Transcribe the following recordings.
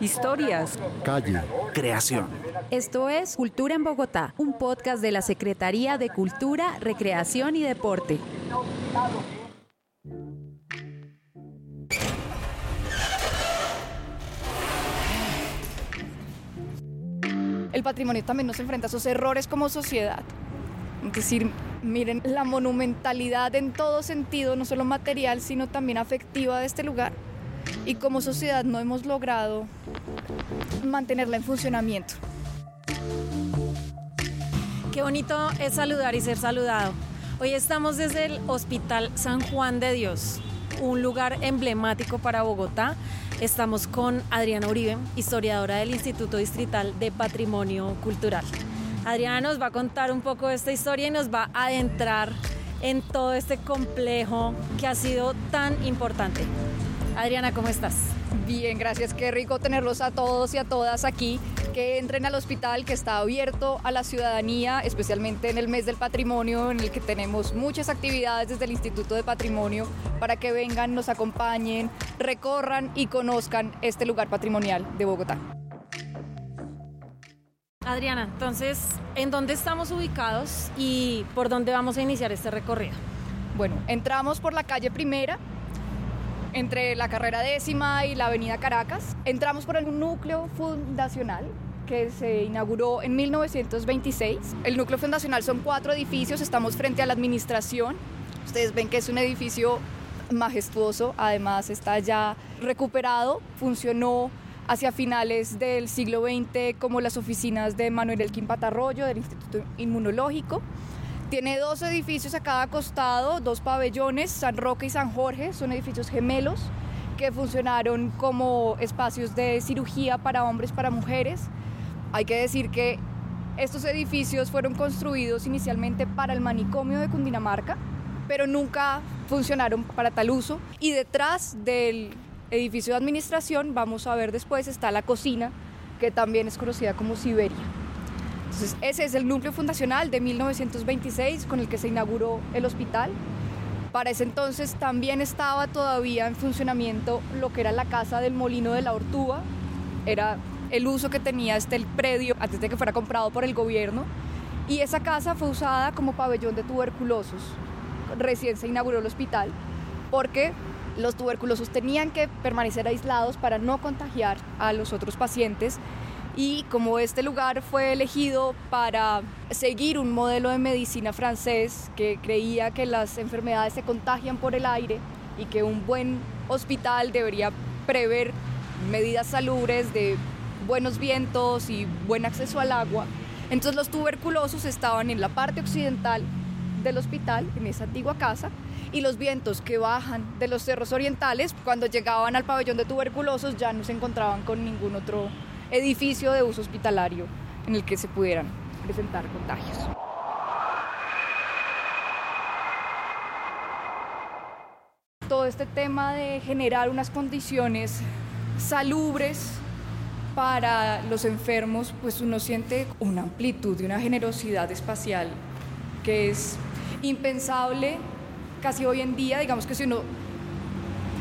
Historias. Calle. Creación. Esto es Cultura en Bogotá, un podcast de la Secretaría de Cultura, Recreación y Deporte. El patrimonio también nos enfrenta a esos errores como sociedad. Es decir, miren la monumentalidad en todo sentido, no solo material, sino también afectiva de este lugar. Y como sociedad no hemos logrado mantenerla en funcionamiento. Qué bonito es saludar y ser saludado. Hoy estamos desde el Hospital San Juan de Dios, un lugar emblemático para Bogotá. Estamos con Adriana Uribe, historiadora del Instituto Distrital de Patrimonio Cultural. Adriana nos va a contar un poco de esta historia y nos va a adentrar en todo este complejo que ha sido tan importante. Adriana, ¿cómo estás? Bien, gracias. Qué rico tenerlos a todos y a todas aquí. Que entren al hospital que está abierto a la ciudadanía, especialmente en el mes del patrimonio, en el que tenemos muchas actividades desde el Instituto de Patrimonio para que vengan, nos acompañen, recorran y conozcan este lugar patrimonial de Bogotá. Adriana, entonces, ¿en dónde estamos ubicados y por dónde vamos a iniciar este recorrido? Bueno, entramos por la calle Primera, entre la carrera décima y la avenida Caracas. Entramos por el núcleo fundacional que se inauguró en 1926. El núcleo fundacional son cuatro edificios, estamos frente a la administración. Ustedes ven que es un edificio majestuoso, además está ya recuperado, funcionó hacia finales del siglo XX como las oficinas de Manuel Elquín Patarroyo del Instituto Inmunológico. Tiene dos edificios a cada costado, dos pabellones, San Roque y San Jorge, son edificios gemelos que funcionaron como espacios de cirugía para hombres, para mujeres. Hay que decir que estos edificios fueron construidos inicialmente para el manicomio de Cundinamarca, pero nunca funcionaron para tal uso. Y detrás del edificio de administración, vamos a ver después, está la cocina, que también es conocida como Siberia. Entonces, ese es el núcleo fundacional de 1926 con el que se inauguró el hospital. Para ese entonces también estaba todavía en funcionamiento lo que era la casa del molino de la Ortúa, era el uso que tenía este el predio antes de que fuera comprado por el gobierno. Y esa casa fue usada como pabellón de tuberculosos. Recién se inauguró el hospital porque los tuberculosos tenían que permanecer aislados para no contagiar a los otros pacientes y como este lugar fue elegido para seguir un modelo de medicina francés que creía que las enfermedades se contagian por el aire y que un buen hospital debería prever medidas salubres de buenos vientos y buen acceso al agua, entonces los tuberculosos estaban en la parte occidental del hospital, en esa antigua casa, y los vientos que bajan de los cerros orientales, cuando llegaban al pabellón de tuberculosos ya no se encontraban con ningún otro edificio de uso hospitalario en el que se pudieran presentar contagios. Todo este tema de generar unas condiciones salubres para los enfermos, pues uno siente una amplitud y una generosidad espacial que es impensable casi hoy en día. Digamos que si uno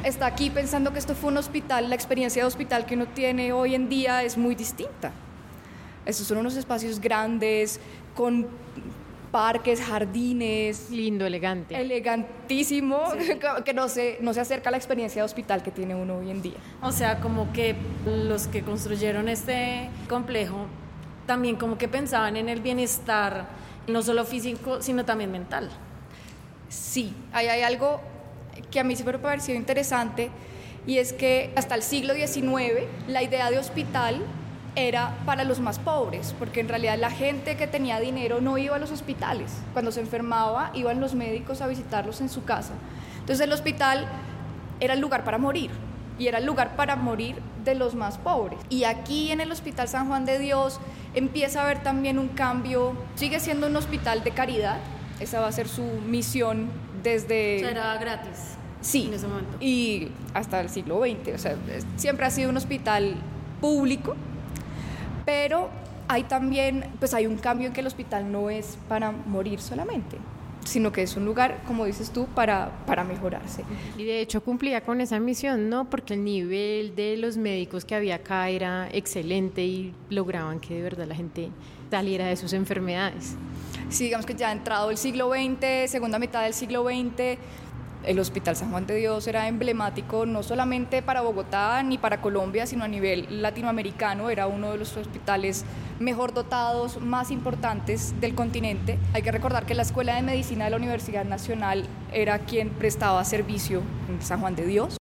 está aquí pensando que esto fue un hospital, la experiencia de hospital que uno tiene hoy en día es muy distinta. Estos son unos espacios grandes, con parques, jardines. Lindo, elegante. Elegantísimo, que no se, no se acerca a la experiencia de hospital que tiene uno hoy en día. O sea, como que los que construyeron este complejo también como que pensaban en el bienestar, no solo físico, sino también mental. Sí, ahí hay algo que a mí siempre me ha parecido interesante y es que hasta el siglo XIX la idea de hospital era para los más pobres, porque en realidad la gente que tenía dinero no iba a los hospitales. Cuando se enfermaba, iban los médicos a visitarlos en su casa. Entonces el hospital era el lugar para morir y era el lugar para morir de los más pobres. Y aquí en el Hospital San Juan de Dios empieza a haber también un cambio, sigue siendo un hospital de caridad, esa va a ser su misión desde... O sea, era gratis. Sí, en ese momento. y hasta el siglo XX, o sea, siempre ha sido un hospital público, pero hay también, pues hay un cambio en que el hospital no es para morir solamente. sino que es un lugar, como dices tú, para, para mejorarse. Y de hecho cumplía con esa misión, ¿no? Porque el nivel de los médicos que había acá era excelente y lograban que de verdad la gente saliera de sus enfermedades. Sí, digamos que ya entrado el siglo XX, segunda mitad del siglo XX, el Hospital San Juan de Dios era emblemático no solamente para Bogotá ni para Colombia, sino a nivel latinoamericano, era uno de los hospitales mejor dotados, más importantes del continente. Hay que recordar que la Escuela de Medicina de la Universidad Nacional era quien prestaba servicio en San Juan de Dios.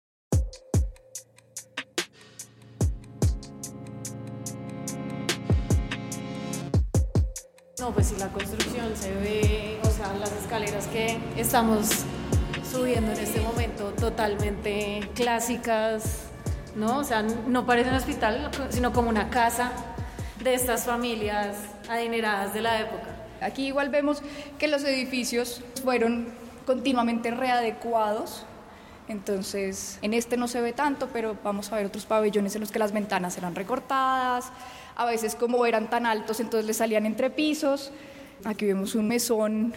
No, pues si la construcción se ve, o sea, las escaleras que estamos subiendo en este momento totalmente clásicas, ¿no? O sea, no parece un hospital, sino como una casa de estas familias adineradas de la época. Aquí igual vemos que los edificios fueron continuamente readecuados. Entonces, en este no se ve tanto, pero vamos a ver otros pabellones en los que las ventanas eran recortadas, a veces como eran tan altos, entonces le salían entre pisos. Aquí vemos un mesón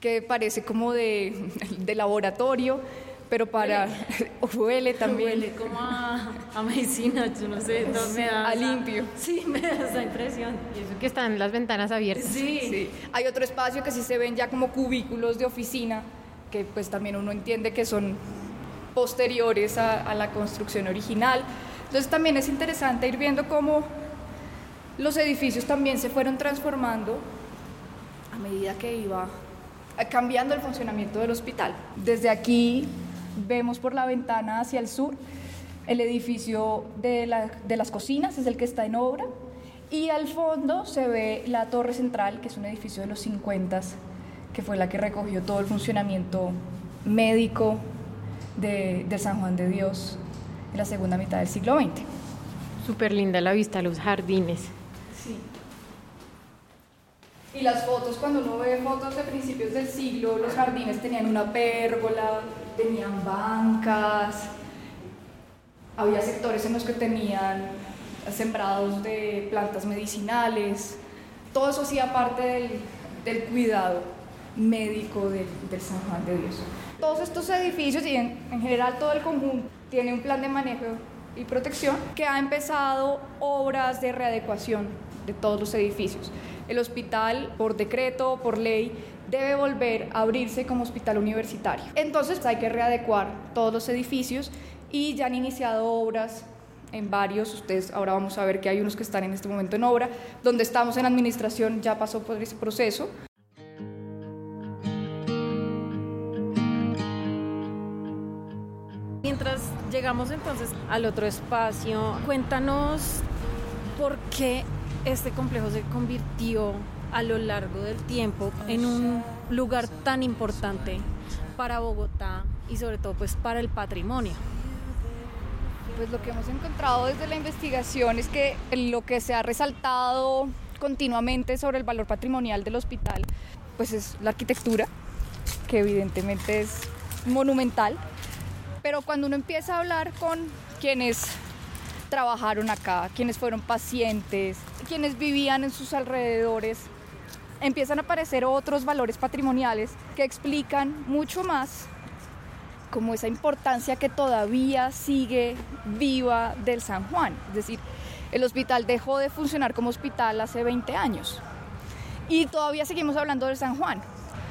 que parece como de, de laboratorio, pero para huele también. Huele como a, a medicina, yo no sé, no, me da a esa- limpio. Sí, me da esa impresión. Y eso que están las ventanas abiertas. Sí. Sí. Hay otro espacio que sí se ven ya como cubículos de oficina, que pues también uno entiende que son posteriores a, a la construcción original. Entonces también es interesante ir viendo cómo los edificios también se fueron transformando a medida que iba cambiando el funcionamiento del hospital. Desde aquí vemos por la ventana hacia el sur el edificio de, la- de las cocinas, es el que está en obra, y al fondo se ve la torre central, que es un edificio de los 50, que fue la que recogió todo el funcionamiento médico de, de San Juan de Dios en la segunda mitad del siglo XX. Súper linda la vista, los jardines. Y las fotos, cuando uno ve fotos de principios del siglo, los jardines tenían una pérgola, tenían bancas, había sectores en los que tenían sembrados de plantas medicinales, todo eso hacía parte del, del cuidado médico del, del San Juan de Dios. Todos estos edificios y en, en general todo el conjunto tiene un plan de manejo y protección que ha empezado obras de readecuación de todos los edificios. El hospital, por decreto, por ley, debe volver a abrirse como hospital universitario. Entonces hay que readecuar todos los edificios y ya han iniciado obras en varios, ustedes ahora vamos a ver que hay unos que están en este momento en obra, donde estamos en administración ya pasó por ese proceso. Mientras llegamos entonces al otro espacio, cuéntanos por qué este complejo se convirtió a lo largo del tiempo en un lugar tan importante para Bogotá y sobre todo pues para el patrimonio. Pues lo que hemos encontrado desde la investigación es que lo que se ha resaltado continuamente sobre el valor patrimonial del hospital, pues es la arquitectura, que evidentemente es monumental, pero cuando uno empieza a hablar con quienes trabajaron acá, quienes fueron pacientes, quienes vivían en sus alrededores, empiezan a aparecer otros valores patrimoniales que explican mucho más como esa importancia que todavía sigue viva del San Juan. Es decir, el hospital dejó de funcionar como hospital hace 20 años y todavía seguimos hablando del San Juan.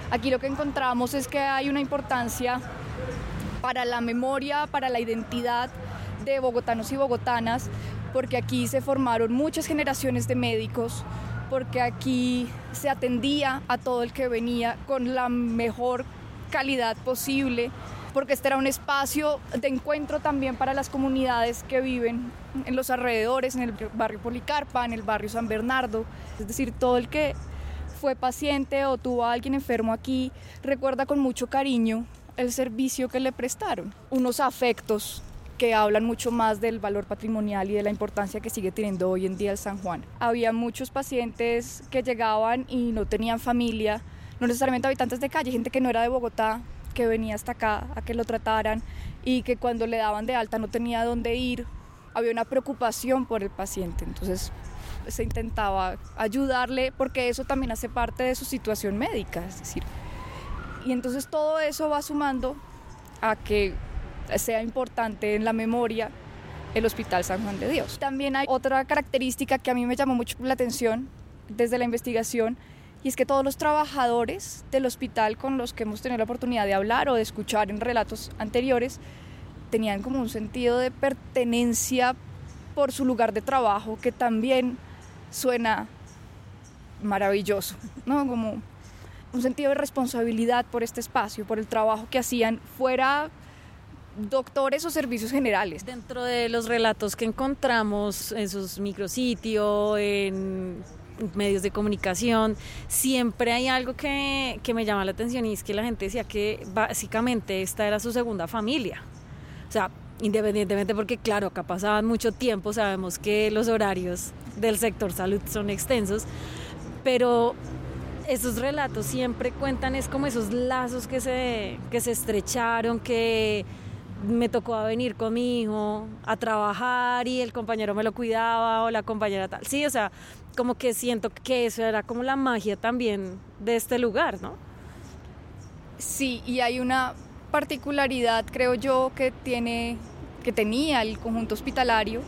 Aquí lo que encontramos es que hay una importancia para la memoria, para la identidad de bogotanos y bogotanas, porque aquí se formaron muchas generaciones de médicos, porque aquí se atendía a todo el que venía con la mejor calidad posible, porque este era un espacio de encuentro también para las comunidades que viven en los alrededores, en el barrio Policarpa, en el barrio San Bernardo, es decir, todo el que fue paciente o tuvo a alguien enfermo aquí, recuerda con mucho cariño el servicio que le prestaron, unos afectos que hablan mucho más del valor patrimonial y de la importancia que sigue teniendo hoy en día el San Juan. Había muchos pacientes que llegaban y no tenían familia, no necesariamente habitantes de calle, gente que no era de Bogotá, que venía hasta acá a que lo trataran y que cuando le daban de alta no tenía dónde ir, había una preocupación por el paciente. Entonces se intentaba ayudarle porque eso también hace parte de su situación médica, es decir, Y entonces todo eso va sumando a que sea importante en la memoria el Hospital San Juan de Dios. También hay otra característica que a mí me llamó mucho la atención desde la investigación y es que todos los trabajadores del hospital con los que hemos tenido la oportunidad de hablar o de escuchar en relatos anteriores tenían como un sentido de pertenencia por su lugar de trabajo que también suena maravilloso, ¿no? Como un sentido de responsabilidad por este espacio, por el trabajo que hacían fuera doctores o servicios generales. Dentro de los relatos que encontramos en sus micrositios, en medios de comunicación, siempre hay algo que, que, me llama la atención y es que la gente decía que básicamente esta era su segunda familia. O sea, independientemente porque claro, acá pasaban mucho tiempo, sabemos que los horarios del sector salud son extensos, pero esos relatos siempre cuentan es como esos lazos que se, que se estrecharon, que me tocó venir con mi hijo a trabajar y el compañero me lo cuidaba o la compañera tal. Sí, o sea, como que siento que eso era como la magia también de este lugar, ¿no? Sí, y hay una particularidad, creo yo, que tiene que tenía el conjunto hospitalario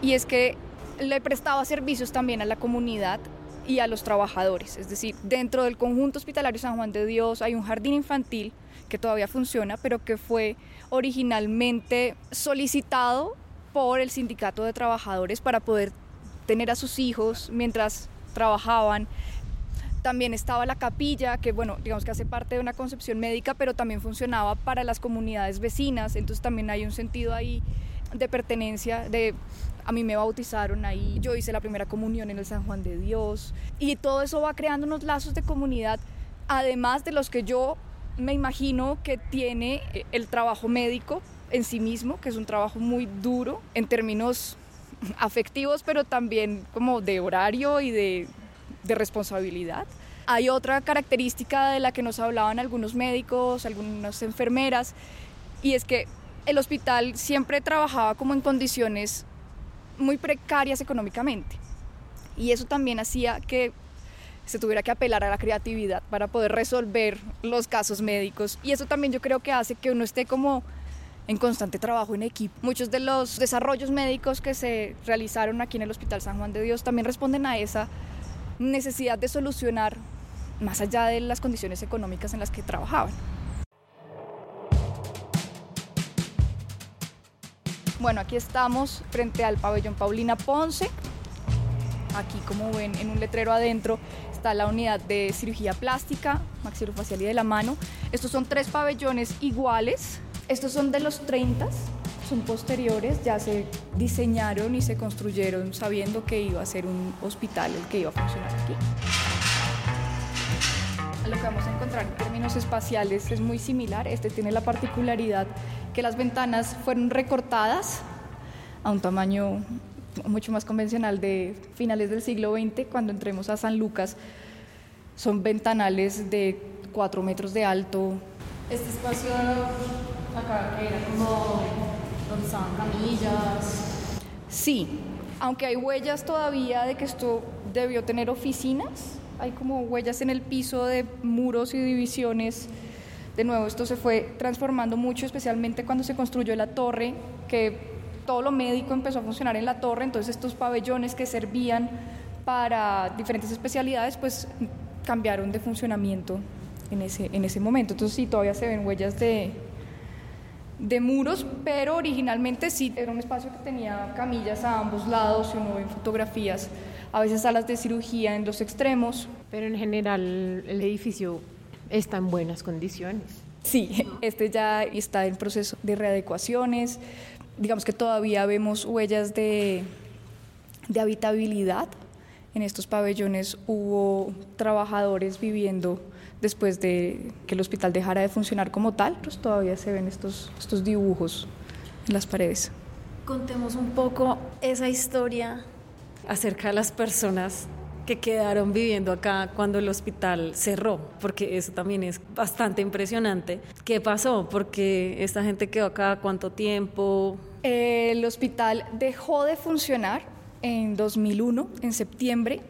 y es que le prestaba servicios también a la comunidad y a los trabajadores. Es decir, dentro del conjunto hospitalario San Juan de Dios hay un jardín infantil que todavía funciona, pero que fue originalmente solicitado por el sindicato de trabajadores para poder tener a sus hijos mientras trabajaban. También estaba la capilla, que bueno, digamos que hace parte de una concepción médica, pero también funcionaba para las comunidades vecinas, entonces también hay un sentido ahí de pertenencia, de a mí me bautizaron ahí, yo hice la primera comunión en el San Juan de Dios y todo eso va creando unos lazos de comunidad, además de los que yo me imagino que tiene el trabajo médico en sí mismo, que es un trabajo muy duro en términos afectivos, pero también como de horario y de, de responsabilidad. Hay otra característica de la que nos hablaban algunos médicos, algunas enfermeras, y es que el hospital siempre trabajaba como en condiciones muy precarias económicamente. Y eso también hacía que se tuviera que apelar a la creatividad para poder resolver los casos médicos. Y eso también yo creo que hace que uno esté como en constante trabajo en equipo. Muchos de los desarrollos médicos que se realizaron aquí en el Hospital San Juan de Dios también responden a esa necesidad de solucionar más allá de las condiciones económicas en las que trabajaban. Bueno, aquí estamos frente al pabellón Paulina Ponce. Aquí, como ven, en un letrero adentro está la unidad de cirugía plástica, maxilofacial y de la mano. Estos son tres pabellones iguales. Estos son de los 30, son posteriores, ya se diseñaron y se construyeron sabiendo que iba a ser un hospital el que iba a funcionar aquí. Lo que vamos a encontrar en términos espaciales es muy similar. Este tiene la particularidad que las ventanas fueron recortadas a un tamaño mucho más convencional de finales del siglo XX. Cuando entremos a San Lucas, son ventanales de 4 metros de alto. Este espacio acá que era como donde estaban camillas. Sí, aunque hay huellas todavía de que esto debió tener oficinas, hay como huellas en el piso de muros y divisiones. De nuevo, esto se fue transformando mucho, especialmente cuando se construyó la torre, que todo lo médico empezó a funcionar en la torre, entonces estos pabellones que servían para diferentes especialidades, pues cambiaron de funcionamiento en ese, en ese momento. Entonces sí, todavía se ven huellas de, de muros, pero originalmente sí era un espacio que tenía camillas a ambos lados, si uno ve fotografías, a veces salas de cirugía en los extremos. Pero en general el edificio está en buenas condiciones. Sí, este ya está en proceso de readecuaciones, digamos que todavía vemos huellas de, de habitabilidad. En estos pabellones hubo trabajadores viviendo después de que el hospital dejara de funcionar como tal, pues todavía se ven estos, estos dibujos en las paredes. Contemos un poco esa historia acerca de las personas que quedaron viviendo acá cuando el hospital cerró, porque eso también es bastante impresionante. ¿Qué pasó? Porque esta gente quedó acá cuánto tiempo. El hospital dejó de funcionar en 2001, en septiembre,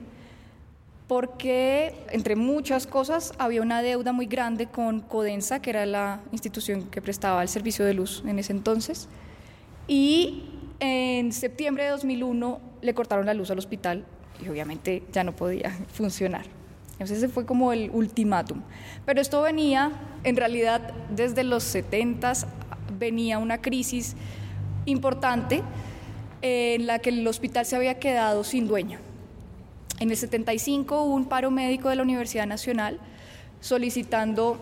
porque, entre muchas cosas, había una deuda muy grande con Codensa, que era la institución que prestaba el servicio de luz en ese entonces. Y en septiembre de 2001 le cortaron la luz al hospital y obviamente ya no podía funcionar. Entonces ese fue como el ultimátum. Pero esto venía, en realidad, desde los 70 venía una crisis importante en la que el hospital se había quedado sin dueño. En el 75 hubo un paro médico de la Universidad Nacional solicitando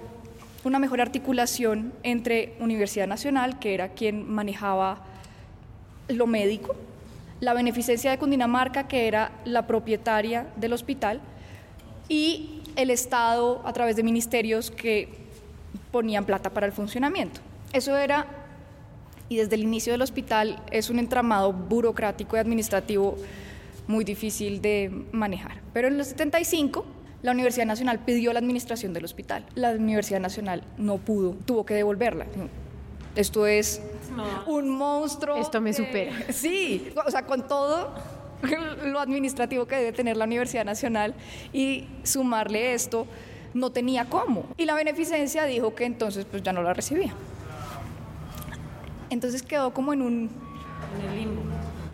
una mejor articulación entre Universidad Nacional, que era quien manejaba lo médico, la Beneficencia de Cundinamarca, que era la propietaria del hospital, y el Estado a través de ministerios que ponían plata para el funcionamiento. Eso era, y desde el inicio del hospital es un entramado burocrático y administrativo muy difícil de manejar. Pero en los 75 la Universidad Nacional pidió la administración del hospital. La Universidad Nacional no pudo, tuvo que devolverla. Esto es un monstruo. Esto me supera. Sí, o sea, con todo lo administrativo que debe tener la Universidad Nacional y sumarle esto, no tenía cómo. Y la beneficencia dijo que entonces pues ya no la recibía. Entonces quedó como en un... En el limbo.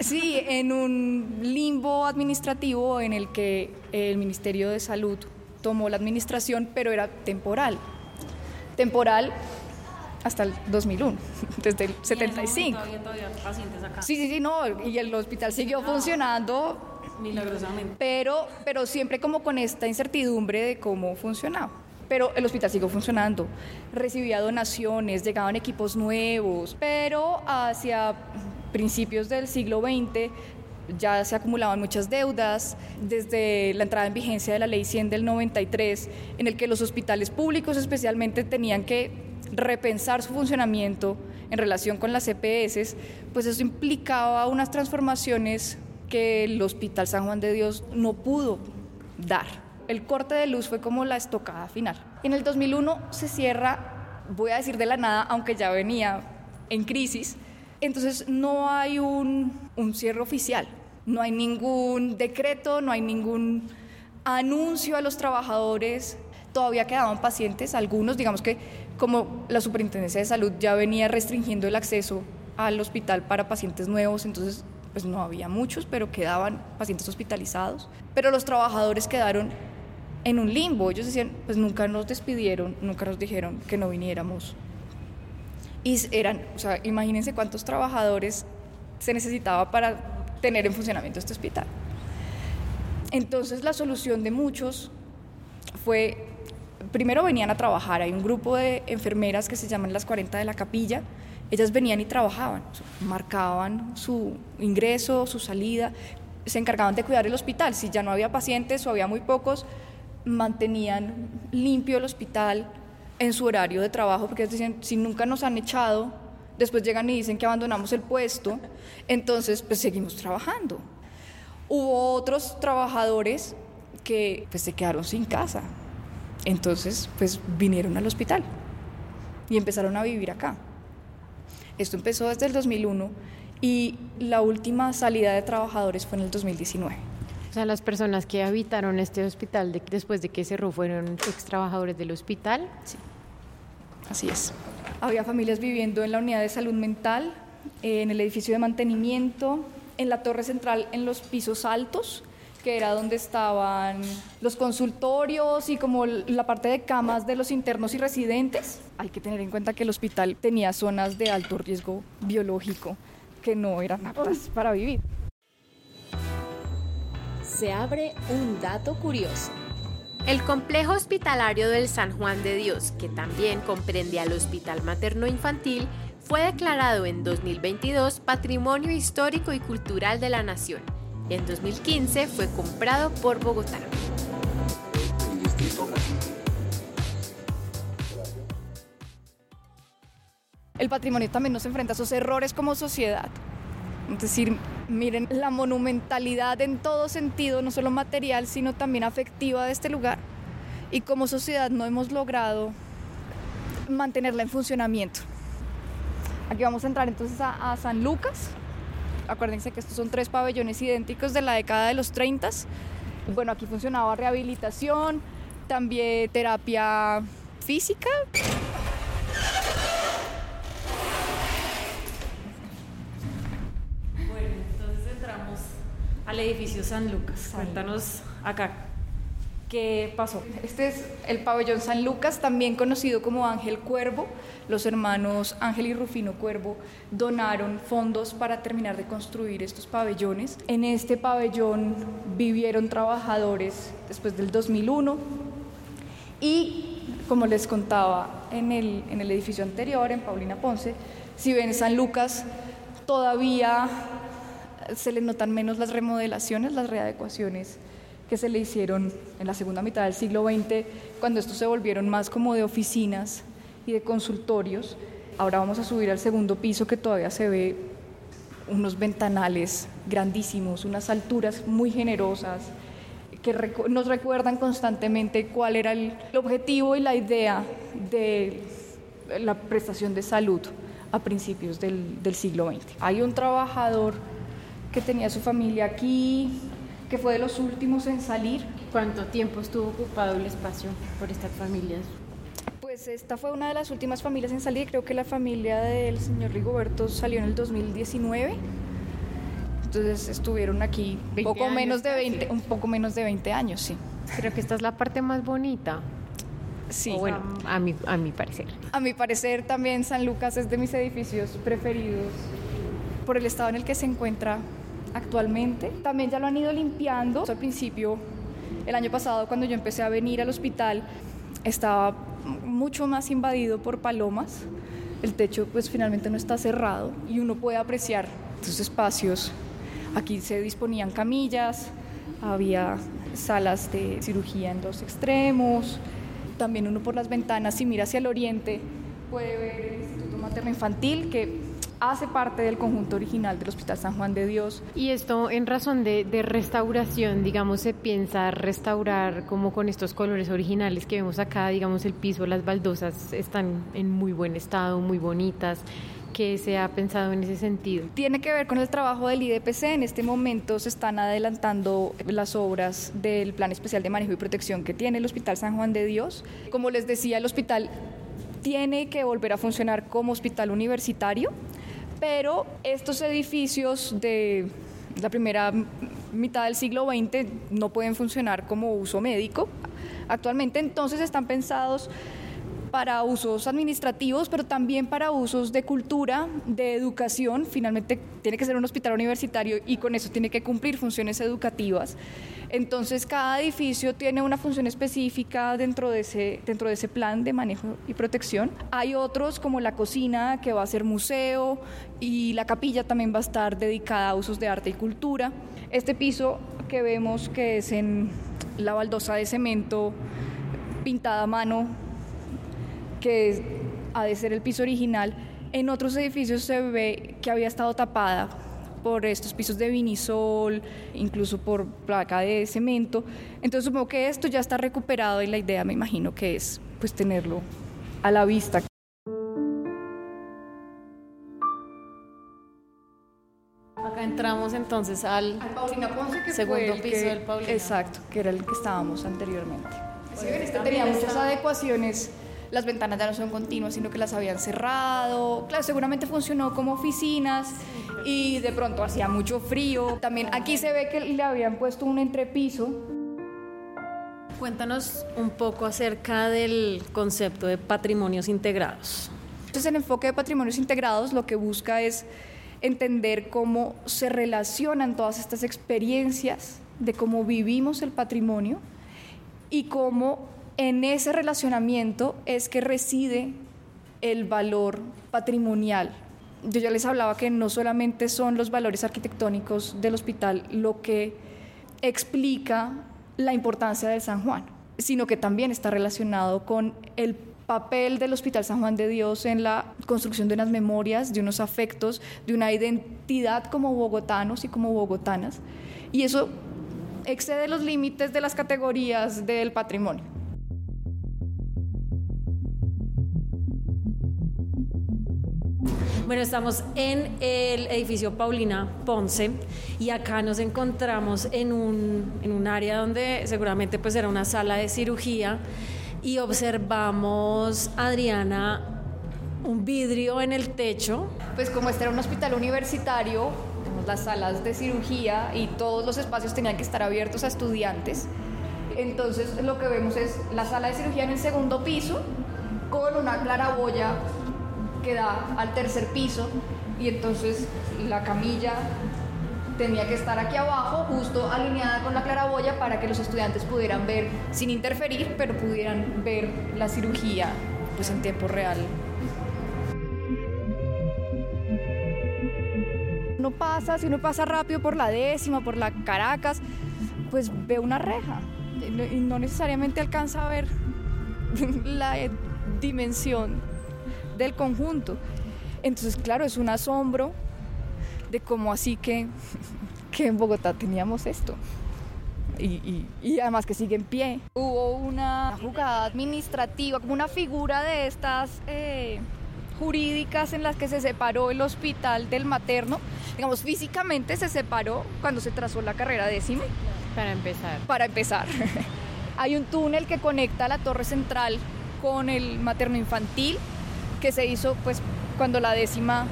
Sí, en un limbo administrativo en el que el Ministerio de Salud tomó la administración, pero era temporal. Temporal hasta el 2001, desde el 75. Todavía, todavía pacientes acá. Sí, sí, sí, no, y el hospital siguió funcionando, Milagrosamente. pero, pero siempre como con esta incertidumbre de cómo funcionaba. Pero el hospital siguió funcionando, recibía donaciones, llegaban equipos nuevos, pero hacia principios del siglo XX ya se acumulaban muchas deudas, desde la entrada en vigencia de la Ley 100 del 93, en el que los hospitales públicos especialmente tenían que repensar su funcionamiento en relación con las EPS, pues eso implicaba unas transformaciones que el Hospital San Juan de Dios no pudo dar. El corte de luz fue como la estocada final. En el 2001 se cierra, voy a decir de la nada, aunque ya venía en crisis, entonces no hay un, cierre oficial, no hay ningún decreto, no hay ningún anuncio a los trabajadores, todavía quedaban pacientes, algunos, digamos que como la Superintendencia de Salud ya venía restringiendo el acceso al hospital para pacientes nuevos, entonces pues no había muchos, pero quedaban pacientes hospitalizados, pero los trabajadores quedaron en un limbo, ellos decían, pues nunca nos despidieron, nunca nos dijeron que no viniéramos. Y eran, o sea, imagínense cuántos trabajadores se necesitaba para tener en funcionamiento este hospital. Entonces la solución de muchos fue, primero venían a trabajar, hay un grupo de enfermeras que se llaman las 40 de la capilla, ellas venían y trabajaban, marcaban su ingreso, su salida, se encargaban de cuidar el hospital, si ya no había pacientes o había muy pocos, mantenían limpio el hospital en su horario de trabajo, porque decían, si nunca nos han echado, después llegan y dicen que abandonamos el puesto, entonces pues seguimos trabajando. Hubo otros trabajadores que pues se quedaron sin casa, entonces pues vinieron al hospital y empezaron a vivir acá. Esto empezó desde el 2001 y la última salida de trabajadores fue en el 2019. O sea, las personas que habitaron este hospital de- después de que cerró fueron ex trabajadores del hospital. Sí, así es. Había familias viviendo en la unidad de salud mental, eh, en el edificio de mantenimiento, en la torre central, en los pisos altos, que era donde estaban los consultorios y como la parte de camas de los internos y residentes. Hay que tener en cuenta que el hospital tenía zonas de alto riesgo biológico que no eran aptas para vivir. Se abre un dato curioso. El complejo hospitalario del San Juan de Dios, que también comprende al Hospital Materno Infantil, fue declarado en 2022 Patrimonio Histórico y Cultural de la Nación y en 2015 fue comprado por Bogotá. El patrimonio también nos enfrenta a esos errores como sociedad. Es decir, miren la monumentalidad en todo sentido, no solo material, sino también afectiva de este lugar. Y como sociedad no hemos logrado mantenerla en funcionamiento. Aquí vamos a entrar entonces a, a San Lucas. Acuérdense que estos son tres pabellones idénticos de la década de los 30. Bueno, aquí funcionaba rehabilitación, también terapia física. Al edificio San Lucas. Cuéntanos acá, ¿qué pasó? Este es el pabellón San Lucas, también conocido como Ángel Cuervo. Los hermanos Ángel y Rufino Cuervo donaron fondos para terminar de construir estos pabellones. En este pabellón vivieron trabajadores después del 2001 y, como les contaba en el, en el edificio anterior, en Paulina Ponce, si ven San Lucas, todavía se le notan menos las remodelaciones, las readecuaciones que se le hicieron en la segunda mitad del siglo XX, cuando estos se volvieron más como de oficinas y de consultorios. Ahora vamos a subir al segundo piso que todavía se ve unos ventanales grandísimos, unas alturas muy generosas que nos recuerdan constantemente cuál era el, el objetivo y la idea de la prestación de salud a principios del, del siglo XX. Hay un trabajador que tenía su familia aquí, que fue de los últimos en salir. ¿Cuánto tiempo estuvo ocupado el espacio por estas familias? Pues esta fue una de las últimas familias en salir. Creo que la familia del señor Rigoberto salió en el 2019. Entonces estuvieron aquí poco menos de 20, un poco menos de 20 años, sí. Creo que esta es la parte más bonita. Sí. O bueno, a mi, a mi parecer. A mi parecer también San Lucas es de mis edificios preferidos por el estado en el que se encuentra actualmente. También ya lo han ido limpiando. Al principio, el año pasado, cuando yo empecé a venir al hospital, estaba mucho más invadido por palomas. El techo pues finalmente no está cerrado y uno puede apreciar estos espacios. Aquí se disponían camillas, había salas de cirugía en dos extremos. También uno por las ventanas, si mira hacia el oriente, puede ver el Instituto Materno Infantil que hace parte del conjunto original del Hospital San Juan de Dios. Y esto en razón de, de, restauración, digamos, se piensa restaurar como con estos colores originales que vemos acá, digamos, el piso, las baldosas están en muy buen estado, muy bonitas. ¿Qué se ha pensado en ese sentido? Tiene que ver con el trabajo del IDPC. En este momento se están adelantando las obras del Plan Especial de Manejo y Protección que tiene el Hospital San Juan de Dios. Como les decía, el hospital tiene que volver a funcionar como hospital universitario pero estos edificios de la primera mitad del siglo XX no pueden funcionar como uso médico. Actualmente entonces están pensados para usos administrativos, pero también para usos de cultura, de educación. Finalmente tiene que ser un hospital universitario y con eso tiene que cumplir funciones educativas. Entonces cada edificio tiene una función específica dentro de ese, dentro de ese plan de manejo y protección. Hay otros como la cocina que va a ser museo y la capilla también va a estar dedicada a usos de arte y cultura. Este piso que vemos que es en la baldosa de cemento pintada a mano, que ha de ser el piso original, en otros edificios se ve que había estado tapada por estos pisos de vinisol, incluso por placa de cemento. Entonces supongo que esto ya está recuperado y la idea me imagino que es pues tenerlo a la vista. Acá entramos entonces al, al Paulina Ponce, que segundo fue piso que, del Paulina. Exacto, que era el que estábamos anteriormente. Sí, este tenía muchas adecuaciones las ventanas ya no son continuas, sino que las habían cerrado. Claro, seguramente funcionó como oficinas y de pronto hacía mucho frío. También aquí se ve que le habían puesto un entrepiso. Cuéntanos un poco acerca del concepto de patrimonios integrados. Entonces, el enfoque de patrimonios integrados lo que busca es entender cómo se relacionan todas estas experiencias de cómo vivimos el patrimonio y cómo en ese relacionamiento es que reside el valor patrimonial. Yo ya les hablaba que no solamente son los valores arquitectónicos del hospital lo que explica la importancia del San Juan, sino que también está relacionado con el papel del Hospital San Juan de Dios en la construcción de unas memorias, de unos afectos, de una identidad como bogotanos y como bogotanas. Y eso excede los límites de las categorías del patrimonio. Bueno, estamos en el edificio Paulina Ponce y acá nos encontramos en un, en un área donde seguramente pues era una sala de cirugía y observamos, Adriana, un vidrio en el techo. Pues como este era un hospital universitario, las salas de cirugía y todos los espacios tenían que estar abiertos a estudiantes. Entonces lo que vemos es la sala de cirugía en el segundo piso con una claraboya que da al tercer piso y entonces la camilla tenía que estar aquí abajo, justo alineada con la claraboya para que los estudiantes pudieran ver, sin interferir, pero pudieran ver la cirugía pues en tiempo real. Uno pasa, si uno pasa rápido por la décima, por la Caracas, pues ve una reja y no necesariamente alcanza a ver la dimensión del conjunto. Entonces, claro, es un asombro de cómo así que, que en Bogotá teníamos esto. Y, y, además que sigue en pie. Hubo una jugada administrativa, como una figura de estas eh, jurídicas en las que se separó el hospital del materno. Digamos, físicamente se separó cuando se trazó la carrera décima. Para empezar. Para empezar. Hay un túnel que conecta la torre central con el materno infantil que se hizo pues cuando la décima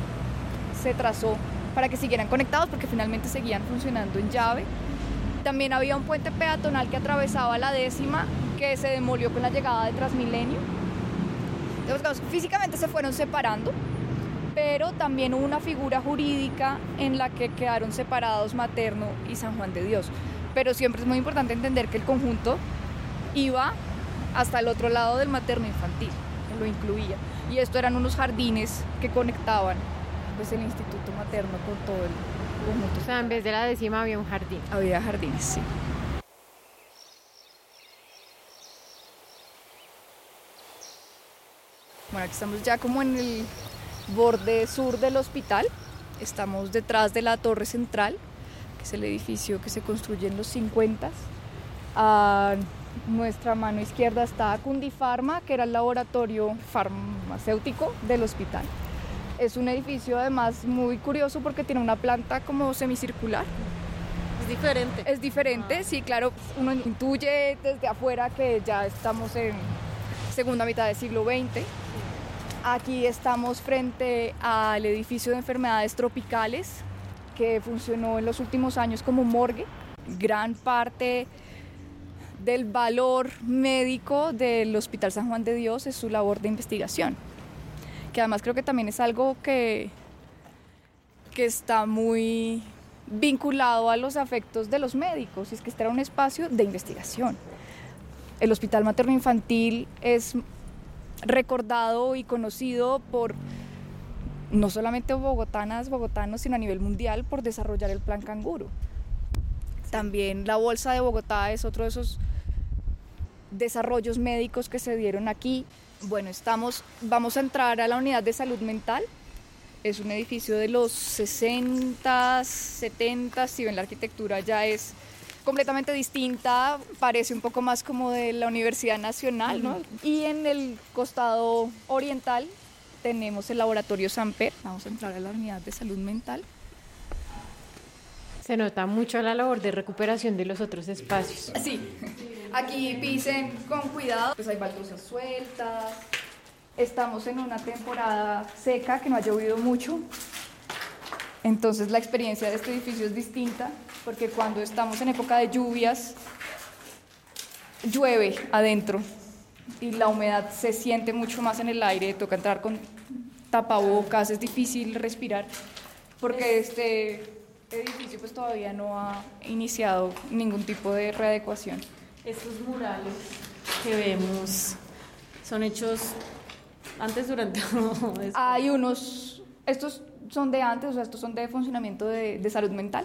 se trazó para que siguieran conectados porque finalmente seguían funcionando en llave. También había un puente peatonal que atravesaba la décima que se demolió con la llegada de Transmilenio. Entonces, físicamente se fueron separando, pero también hubo una figura jurídica en la que quedaron separados Materno y San Juan de Dios. Pero siempre es muy importante entender que el conjunto iba hasta el otro lado del materno infantil, lo incluía. Y esto eran unos jardines que conectaban pues, el instituto materno con todo el conjunto. O sea, en vez de la décima había un jardín. Había jardines, sí. Bueno, aquí estamos ya como en el borde sur del hospital. Estamos detrás de la torre central, que es el edificio que se construye en los 50. A nuestra mano izquierda está Cundifarma, que era el laboratorio farmacéutico del hospital. Es un edificio además muy curioso porque tiene una planta como semicircular. Es diferente. Es diferente, sí, claro, uno intuye desde afuera que ya estamos en segunda mitad del siglo XX. Aquí estamos frente al edificio de enfermedades tropicales que funcionó en los últimos años como morgue. Gran parte del valor médico del Hospital San Juan de Dios es su labor de investigación que además creo que también es algo que, que está muy vinculado a los afectos de los médicos, y es que este era un espacio de investigación. El Hospital Materno Infantil es recordado y conocido por no solamente bogotanas, bogotanos, sino a nivel mundial por desarrollar el plan canguro. También la Bolsa de Bogotá es otro de esos desarrollos médicos que se dieron aquí. Bueno, estamos, vamos a entrar a la unidad de salud mental. Es un edificio de los 60, 70, si ven la arquitectura ya es completamente distinta, parece un poco más como de la Universidad Nacional, ¿no? Y en el costado oriental tenemos el laboratorio Samper. Vamos a entrar a la unidad de salud mental. Se nota mucho la labor de recuperación de los otros espacios. Sí, aquí pisen con cuidado, pues hay baldosas sueltas. Estamos en una temporada seca que no ha llovido mucho. Entonces la experiencia de este edificio es distinta porque cuando estamos en época de lluvias llueve adentro y la humedad se siente mucho más en el aire, toca entrar con tapabocas, es difícil respirar porque este edificio pues todavía no ha iniciado ningún tipo de readecuación. Estos murales que vemos son hechos antes, durante o Hay unos, estos son de antes, o sea, estos son de funcionamiento de, de salud mental.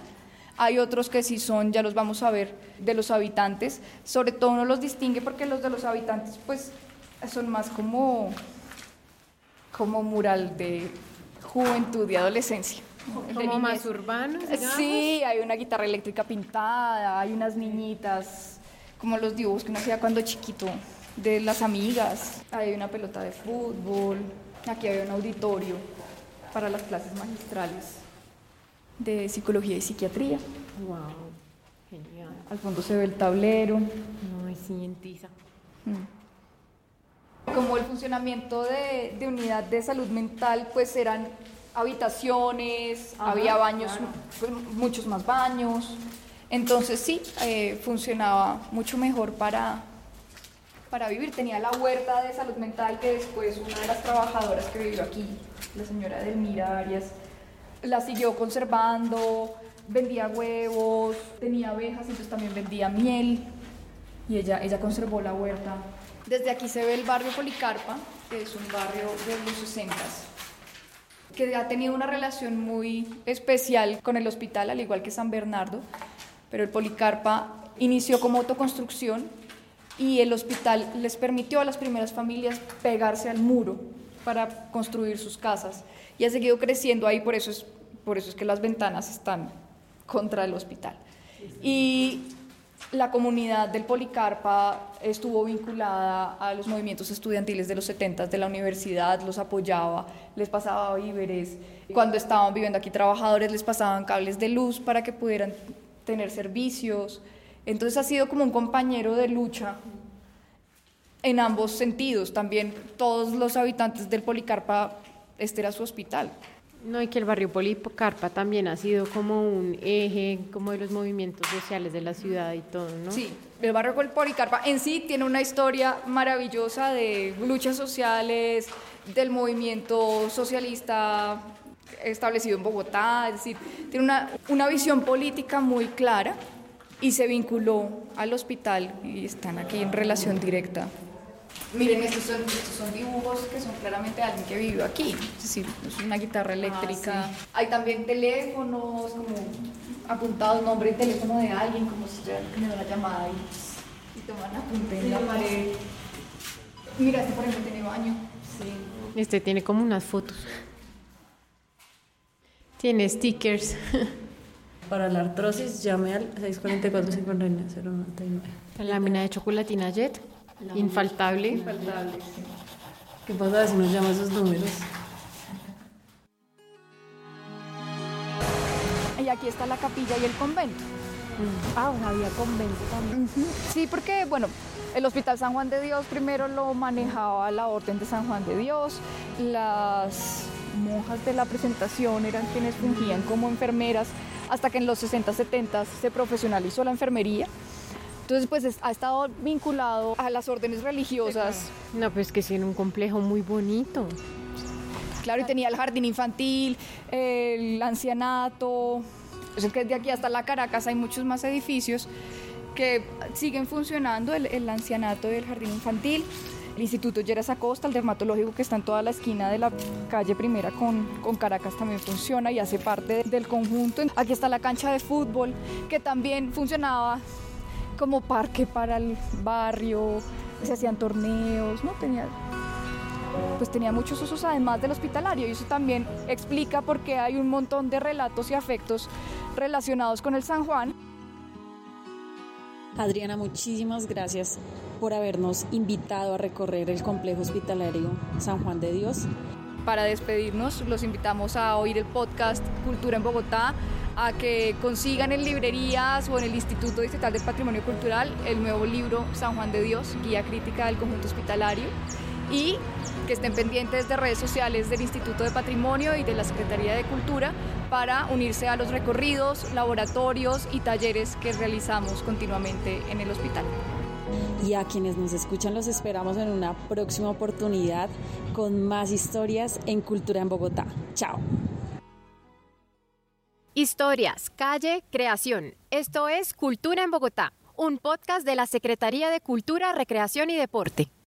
Hay otros que sí son, ya los vamos a ver, de los habitantes. Sobre todo uno los distingue porque los de los habitantes pues son más como, como mural de juventud y adolescencia. Como más urbanos. Sí, hay una guitarra eléctrica pintada, hay unas niñitas, como los dibujos que uno hacía cuando chiquito, de las amigas. Hay una pelota de fútbol, aquí hay un auditorio para las clases magistrales de psicología y psiquiatría. Wow, genial. Al fondo se ve el tablero. No, sí, en tiza. Mm. Como el funcionamiento de, de unidad de salud mental, pues eran habitaciones, había baños, pues, muchos más baños. Entonces sí, eh, funcionaba mucho mejor para, para vivir. Tenía la huerta de salud mental que después una de las trabajadoras que vivió aquí, la señora Delmira Arias, la siguió conservando, vendía huevos, tenía abejas, entonces también vendía miel y ella, ella conservó la huerta. Desde aquí se ve el barrio Policarpa, que es un barrio de los 60 que ha tenido una relación muy especial con el hospital, al igual que San Bernardo, pero el Policarpa inició como autoconstrucción y el hospital les permitió a las primeras familias pegarse al muro para construir sus casas y ha seguido creciendo ahí, por eso es, por eso es que las ventanas están contra el hospital. Y la comunidad del Policarpa estuvo vinculada a los movimientos estudiantiles de los 70 de la universidad, los apoyaba, les pasaba víveres. Cuando estaban viviendo aquí trabajadores les pasaban cables de luz para que pudieran tener servicios. Entonces ha sido como un compañero de lucha en ambos sentidos. También todos los habitantes del Policarpa, este era su hospital. No, y que el barrio Policarpa también ha sido como un eje como de los movimientos sociales de la ciudad y todo, ¿no? Sí, el barrio Policarpa en sí tiene una historia maravillosa de luchas sociales, del movimiento socialista establecido en Bogotá, es decir, tiene una, una visión política muy clara y se vinculó al hospital y están aquí en relación directa Miren, estos son, estos son dibujos que son claramente de alguien que vivió aquí. Es decir, es una guitarra eléctrica. Ah, Hay también teléfonos, como apuntados, nombre y teléfono de alguien, como si ya tenido una llamada y, y toman apunte en la pared. Mira, este por ejemplo tiene baño. Sí. Este tiene como unas fotos. Tiene stickers. Para la artrosis, llame al 644 099 La lámina de chocolatina Jet. Infaltable. Infaltable, ¿Qué pasa si nos llama esos números? Y aquí está la capilla y el convento. Mm. Ah, había convento también. Sí, porque, bueno, el Hospital San Juan de Dios primero lo manejaba la Orden de San Juan de Dios. Las monjas de la presentación eran quienes fungían como enfermeras hasta que en los 60, 70 se profesionalizó la enfermería entonces, pues ha estado vinculado a las órdenes religiosas. No, pues que sí, en un complejo muy bonito. Claro, y tenía el jardín infantil, el ancianato. Es que de aquí hasta la Caracas hay muchos más edificios que siguen funcionando, el, ancianato y el jardín infantil. El Instituto Lleras Acosta, el dermatológico que está en toda la esquina de la calle primera con, con Caracas también funciona y hace parte del conjunto. Aquí está la cancha de fútbol que también funcionaba como parque para el barrio, se hacían torneos, ¿no? Tenía, pues tenía muchos usos además del hospitalario y eso también explica por qué hay un montón de relatos y afectos relacionados con el San Juan. Adriana, muchísimas gracias por habernos invitado a recorrer el complejo hospitalario San Juan de Dios. Para despedirnos, los invitamos a oír el podcast Cultura en Bogotá a que consigan en librerías o en el Instituto Distrital del Patrimonio Cultural el nuevo libro San Juan de Dios, Guía Crítica del Conjunto Hospitalario, y que estén pendientes de redes sociales del Instituto de Patrimonio y de la Secretaría de Cultura para unirse a los recorridos, laboratorios y talleres que realizamos continuamente en el hospital. Y a quienes nos escuchan los esperamos en una próxima oportunidad con más historias en Cultura en Bogotá. Chao. Historias, calle, creación. Esto es Cultura en Bogotá, un podcast de la Secretaría de Cultura, Recreación y Deporte.